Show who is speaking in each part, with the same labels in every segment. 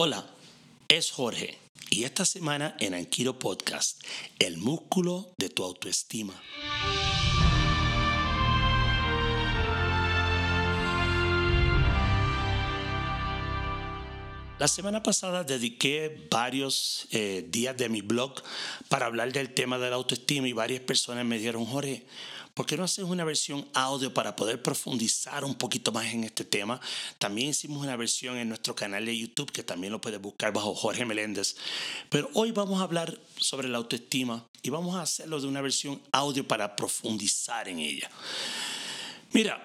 Speaker 1: Hola, es Jorge y esta semana en Anquilo Podcast, el músculo de tu autoestima. La semana pasada dediqué varios eh, días de mi blog para hablar del tema de la autoestima y varias personas me dijeron, Jorge, ¿por qué no haces una versión audio para poder profundizar un poquito más en este tema? También hicimos una versión en nuestro canal de YouTube que también lo puedes buscar bajo Jorge Meléndez. Pero hoy vamos a hablar sobre la autoestima y vamos a hacerlo de una versión audio para profundizar en ella. Mira,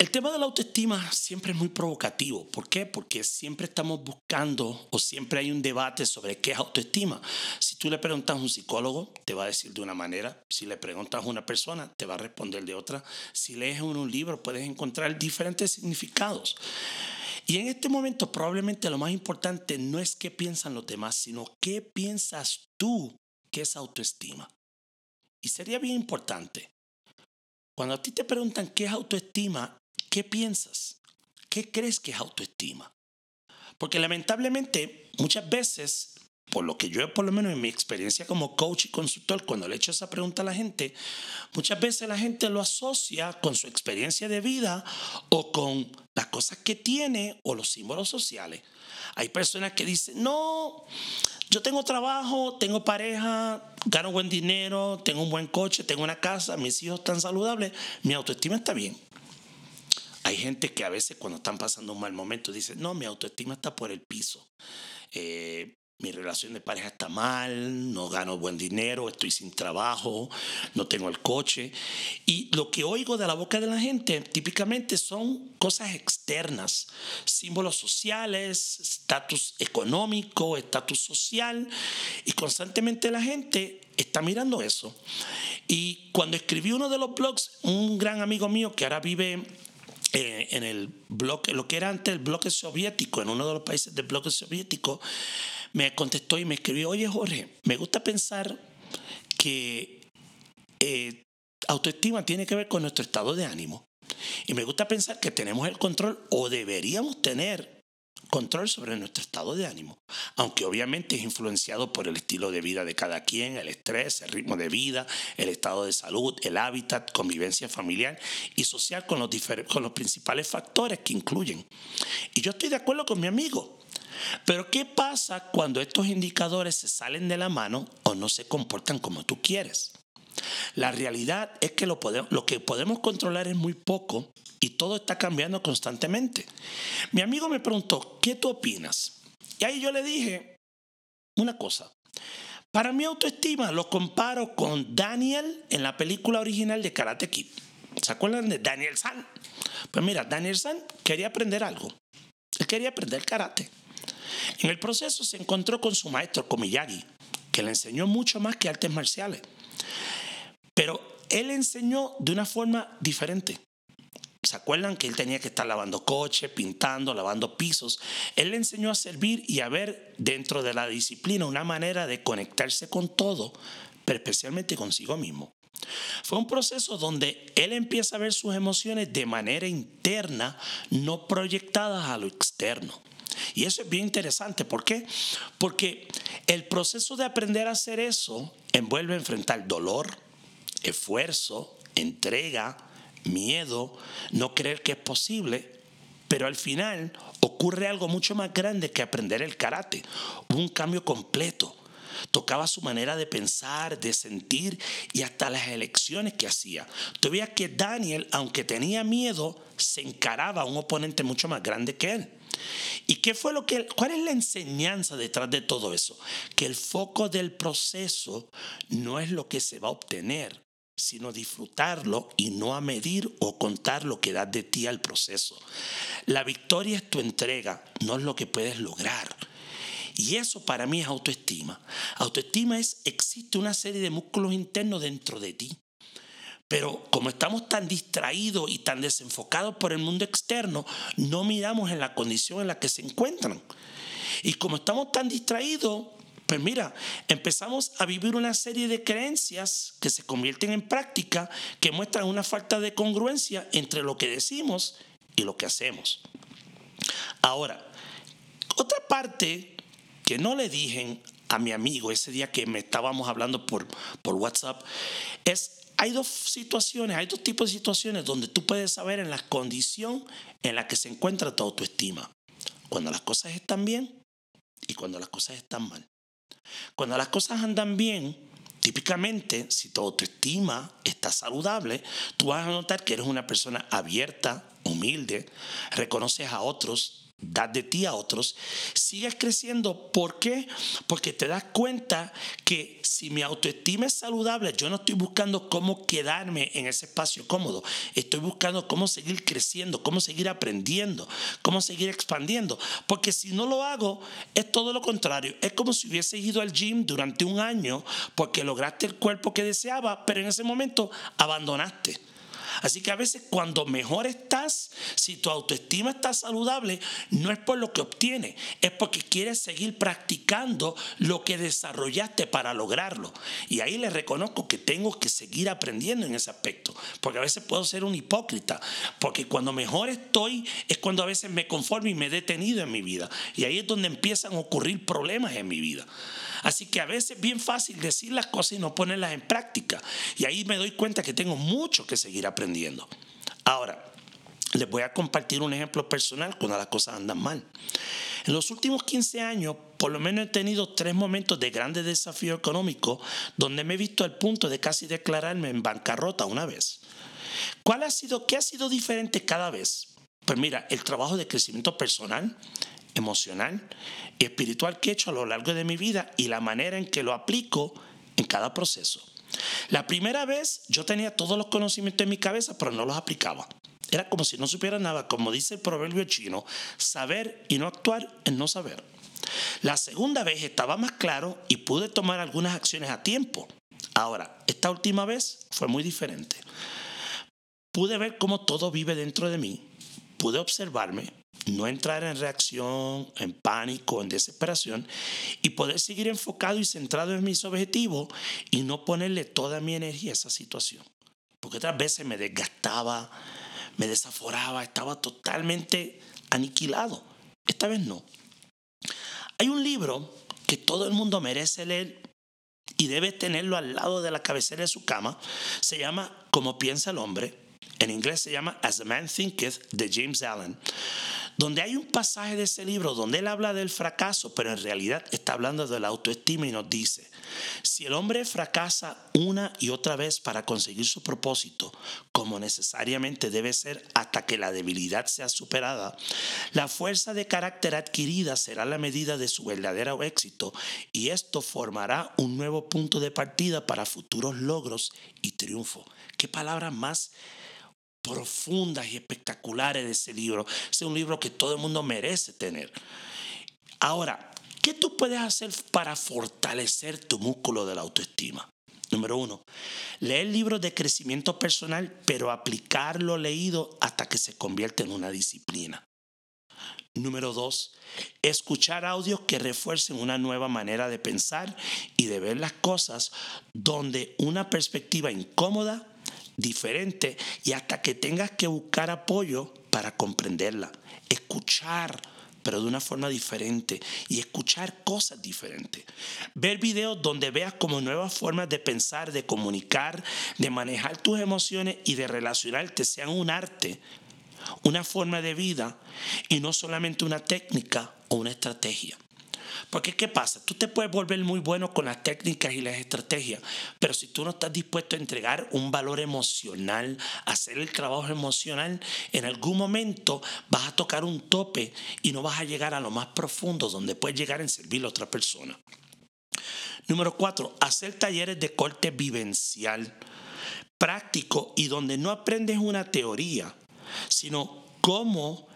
Speaker 1: el tema de la autoestima siempre es muy provocativo. ¿Por qué? Porque siempre estamos buscando o siempre hay un debate sobre qué es autoestima. Si tú le preguntas a un psicólogo, te va a decir de una manera. Si le preguntas a una persona, te va a responder de otra. Si lees un libro, puedes encontrar diferentes significados. Y en este momento probablemente lo más importante no es qué piensan los demás, sino qué piensas tú que es autoestima. Y sería bien importante. Cuando a ti te preguntan qué es autoestima, ¿Qué piensas? ¿Qué crees que es autoestima? Porque lamentablemente muchas veces, por lo que yo por lo menos en mi experiencia como coach y consultor, cuando le echo esa pregunta a la gente, muchas veces la gente lo asocia con su experiencia de vida o con las cosas que tiene o los símbolos sociales. Hay personas que dicen, no, yo tengo trabajo, tengo pareja, gano buen dinero, tengo un buen coche, tengo una casa, mis hijos están saludables, mi autoestima está bien. Hay gente que a veces cuando están pasando un mal momento dice, no, mi autoestima está por el piso. Eh, mi relación de pareja está mal, no gano buen dinero, estoy sin trabajo, no tengo el coche. Y lo que oigo de la boca de la gente típicamente son cosas externas, símbolos sociales, estatus económico, estatus social. Y constantemente la gente está mirando eso. Y cuando escribí uno de los blogs, un gran amigo mío que ahora vive eh, en el bloque, lo que era antes el bloque soviético, en uno de los países del bloque soviético, me contestó y me escribió, oye Jorge, me gusta pensar que eh, autoestima tiene que ver con nuestro estado de ánimo. Y me gusta pensar que tenemos el control o deberíamos tener control sobre nuestro estado de ánimo, aunque obviamente es influenciado por el estilo de vida de cada quien, el estrés, el ritmo de vida, el estado de salud, el hábitat, convivencia familiar y social con los, principales factores que incluyen. Y yo estoy de acuerdo con mi amigo. Pero ¿qué pasa cuando estos indicadores se salen de la mano o no se comportan como tú quieres? La realidad es que lo que podemos controlar es muy poco y todo está cambiando constantemente. Mi amigo me preguntó, ¿qué tú opinas? Y ahí yo le dije una cosa. Para mi autoestima lo comparo con Daniel en la película original de Karate Kid. ¿Se acuerdan de Daniel San? Pues mira, Daniel San quería aprender algo. Él quería aprender karate. En el proceso se encontró con su maestro Komiyagi, que le enseñó mucho más que artes marciales. Pero él enseñó de una forma diferente. ¿Se acuerdan que él tenía que estar lavando coches, pintando, lavando pisos? Él le enseñó a servir y a ver dentro de la disciplina una manera de conectarse con todo, pero especialmente consigo mismo. Fue un proceso donde él empieza a ver sus emociones de manera interna, no proyectadas a lo externo. Y eso es bien interesante. ¿Por qué? Porque el proceso de aprender a hacer eso envuelve enfrentar dolor, esfuerzo, entrega, miedo, no creer que es posible, pero al final ocurre algo mucho más grande que aprender el karate. Hubo un cambio completo. Tocaba su manera de pensar, de sentir y hasta las elecciones que hacía. Tú que Daniel, aunque tenía miedo, se encaraba a un oponente mucho más grande que él. ¿Y qué fue lo que cuál es la enseñanza detrás de todo eso? Que el foco del proceso no es lo que se va a obtener, sino disfrutarlo y no a medir o contar lo que das de ti al proceso. La victoria es tu entrega, no es lo que puedes lograr. Y eso para mí es autoestima. Autoestima es, existe una serie de músculos internos dentro de ti. Pero como estamos tan distraídos y tan desenfocados por el mundo externo, no miramos en la condición en la que se encuentran. Y como estamos tan distraídos, pues mira, empezamos a vivir una serie de creencias que se convierten en práctica que muestran una falta de congruencia entre lo que decimos y lo que hacemos. Ahora, Otra parte que no le dije a mi amigo ese día que me estábamos hablando por, por WhatsApp es hay dos situaciones, hay dos tipos de situaciones donde tú puedes saber en la condición en la que se encuentra tu autoestima. Cuando las cosas están bien y cuando las cosas están mal. Cuando las cosas andan bien, típicamente, si tu autoestima está saludable, tú vas a notar que eres una persona abierta, humilde, reconoces a otros, das de ti a otros, sigues creciendo. ¿Por qué? Porque te das cuenta que si mi autoestima es saludable, yo no estoy buscando cómo quedarme en ese espacio cómodo. Estoy buscando cómo seguir creciendo, cómo seguir aprendiendo, cómo seguir expandiendo. Porque si no lo hago, es todo lo contrario. Es como si hubiese ido al gym durante un año porque lograste el cuerpo que deseaba, pero en ese momento abandonaste. Así que a veces cuando mejor estás, si tu autoestima está saludable, no es por lo que obtienes, es porque quieres seguir practicando lo que desarrollaste para lograrlo. Y ahí le reconozco que tengo que seguir aprendiendo en ese aspecto, porque a veces puedo ser un hipócrita, porque cuando mejor estoy es cuando a veces me conformo y me he detenido en mi vida. Y ahí es donde empiezan a ocurrir problemas en mi vida. Así que a veces es bien fácil decir las cosas y no ponerlas en práctica. Y ahí me doy cuenta que tengo mucho que seguir aprendiendo. Ahora, les voy a compartir un ejemplo personal cuando las cosas andan mal. En los últimos 15 años, por lo menos he tenido tres momentos de grandes desafío económico donde me he visto al punto de casi declararme en bancarrota una vez. ¿Cuál ha sido, qué ha sido diferente cada vez? Pues mira, el trabajo de crecimiento personal, emocional y espiritual que he hecho a lo largo de mi vida y la manera en que lo aplico en cada proceso. La primera vez yo tenía todos los conocimientos en mi cabeza, pero no los aplicaba. Era como si no supiera nada, como dice el proverbio chino, saber y no actuar en no saber. La segunda vez estaba más claro y pude tomar algunas acciones a tiempo. Ahora, esta última vez fue muy diferente. Pude ver cómo todo vive dentro de mí, pude observarme, no entrar en reacción, en pánico, en desesperación y poder seguir enfocado y centrado en mis objetivos y no ponerle toda mi energía a esa situación. Porque otras veces me desgastaba, me desaforaba, estaba totalmente aniquilado. Esta vez no. Hay un libro que todo el mundo merece leer y debe tenerlo al lado de la cabecera de su cama. Se llama Como piensa el hombre. En inglés se llama As a Man Thinketh de James Allen donde hay un pasaje de ese libro donde él habla del fracaso, pero en realidad está hablando de la autoestima y nos dice, si el hombre fracasa una y otra vez para conseguir su propósito, como necesariamente debe ser hasta que la debilidad sea superada, la fuerza de carácter adquirida será la medida de su verdadero éxito y esto formará un nuevo punto de partida para futuros logros y triunfo. ¿Qué palabra más? Profundas y espectaculares de ese libro. Es un libro que todo el mundo merece tener. Ahora, ¿qué tú puedes hacer para fortalecer tu músculo de la autoestima? Número uno, leer libros de crecimiento personal, pero aplicar lo leído hasta que se convierte en una disciplina. Número dos, escuchar audios que refuercen una nueva manera de pensar y de ver las cosas donde una perspectiva incómoda diferente y hasta que tengas que buscar apoyo para comprenderla. Escuchar, pero de una forma diferente y escuchar cosas diferentes. Ver videos donde veas como nuevas formas de pensar, de comunicar, de manejar tus emociones y de relacionarte sean un arte, una forma de vida y no solamente una técnica o una estrategia. Porque ¿qué pasa? Tú te puedes volver muy bueno con las técnicas y las estrategias, pero si tú no estás dispuesto a entregar un valor emocional, hacer el trabajo emocional, en algún momento vas a tocar un tope y no vas a llegar a lo más profundo donde puedes llegar en servir a otra persona. Número cuatro, hacer talleres de corte vivencial, práctico y donde no aprendes una teoría, sino cómo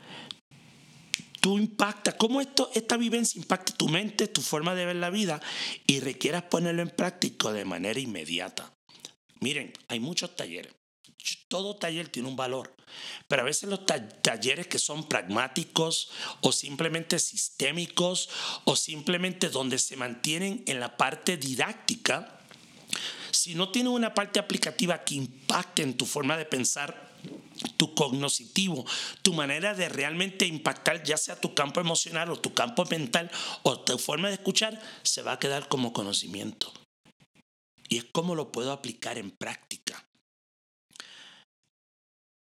Speaker 1: tú impactas, cómo esto, esta vivencia impacta tu mente, tu forma de ver la vida y requieras ponerlo en práctica de manera inmediata. Miren, hay muchos talleres. Todo taller tiene un valor, pero a veces los talleres que son pragmáticos o simplemente sistémicos o simplemente donde se mantienen en la parte didáctica, si no tienen una parte aplicativa que impacte en tu forma de pensar tu cognoscitivo, tu manera de realmente impactar ya sea tu campo emocional o tu campo mental o tu forma de escuchar, se va a quedar como conocimiento. Y es como lo puedo aplicar en práctica.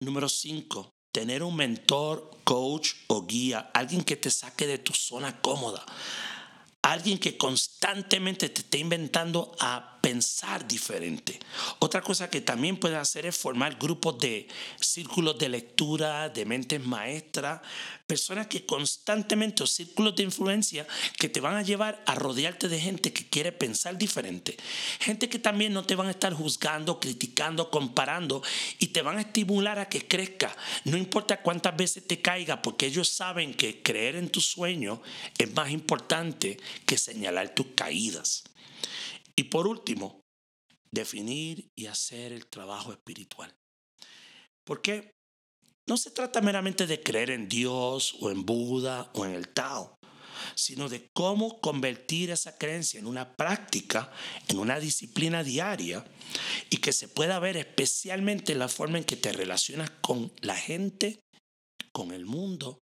Speaker 1: Número 5. Tener un mentor, coach o guía, alguien que te saque de tu zona cómoda, alguien que constantemente te esté inventando a pensar diferente. Otra cosa que también puedes hacer es formar grupos de círculos de lectura, de mentes maestras, personas que constantemente, o círculos de influencia, que te van a llevar a rodearte de gente que quiere pensar diferente. Gente que también no te van a estar juzgando, criticando, comparando y te van a estimular a que crezca. No importa cuántas veces te caiga, porque ellos saben que creer en tu sueño es más importante que señalar tus caídas. Y por último, definir y hacer el trabajo espiritual. Porque no se trata meramente de creer en Dios o en Buda o en el Tao, sino de cómo convertir esa creencia en una práctica, en una disciplina diaria y que se pueda ver especialmente en la forma en que te relacionas con la gente, con el mundo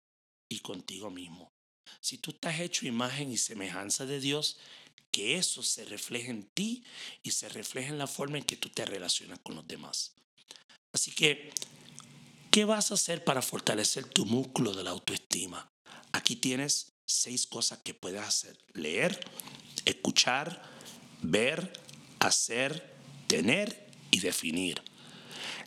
Speaker 1: y contigo mismo. Si tú estás hecho imagen y semejanza de Dios, que eso se refleje en ti y se refleje en la forma en que tú te relacionas con los demás. Así que, ¿qué vas a hacer para fortalecer tu músculo de la autoestima? Aquí tienes seis cosas que puedes hacer. Leer, escuchar, ver, hacer, tener y definir.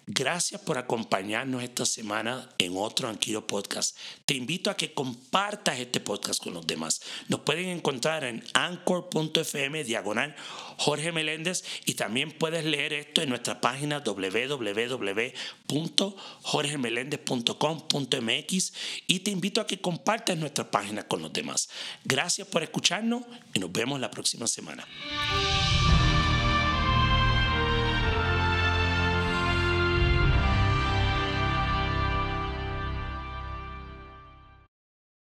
Speaker 1: Gracias por acompañarnos esta semana en otro Anquilo Podcast. Te invito a que compartas este podcast con los demás. Nos pueden encontrar en anchor.fm diagonal Jorge Meléndez y también puedes leer esto en nuestra página www.jorgemeléndez.com.mx y te invito a que compartas nuestra página con los demás. Gracias por escucharnos y nos vemos la próxima semana.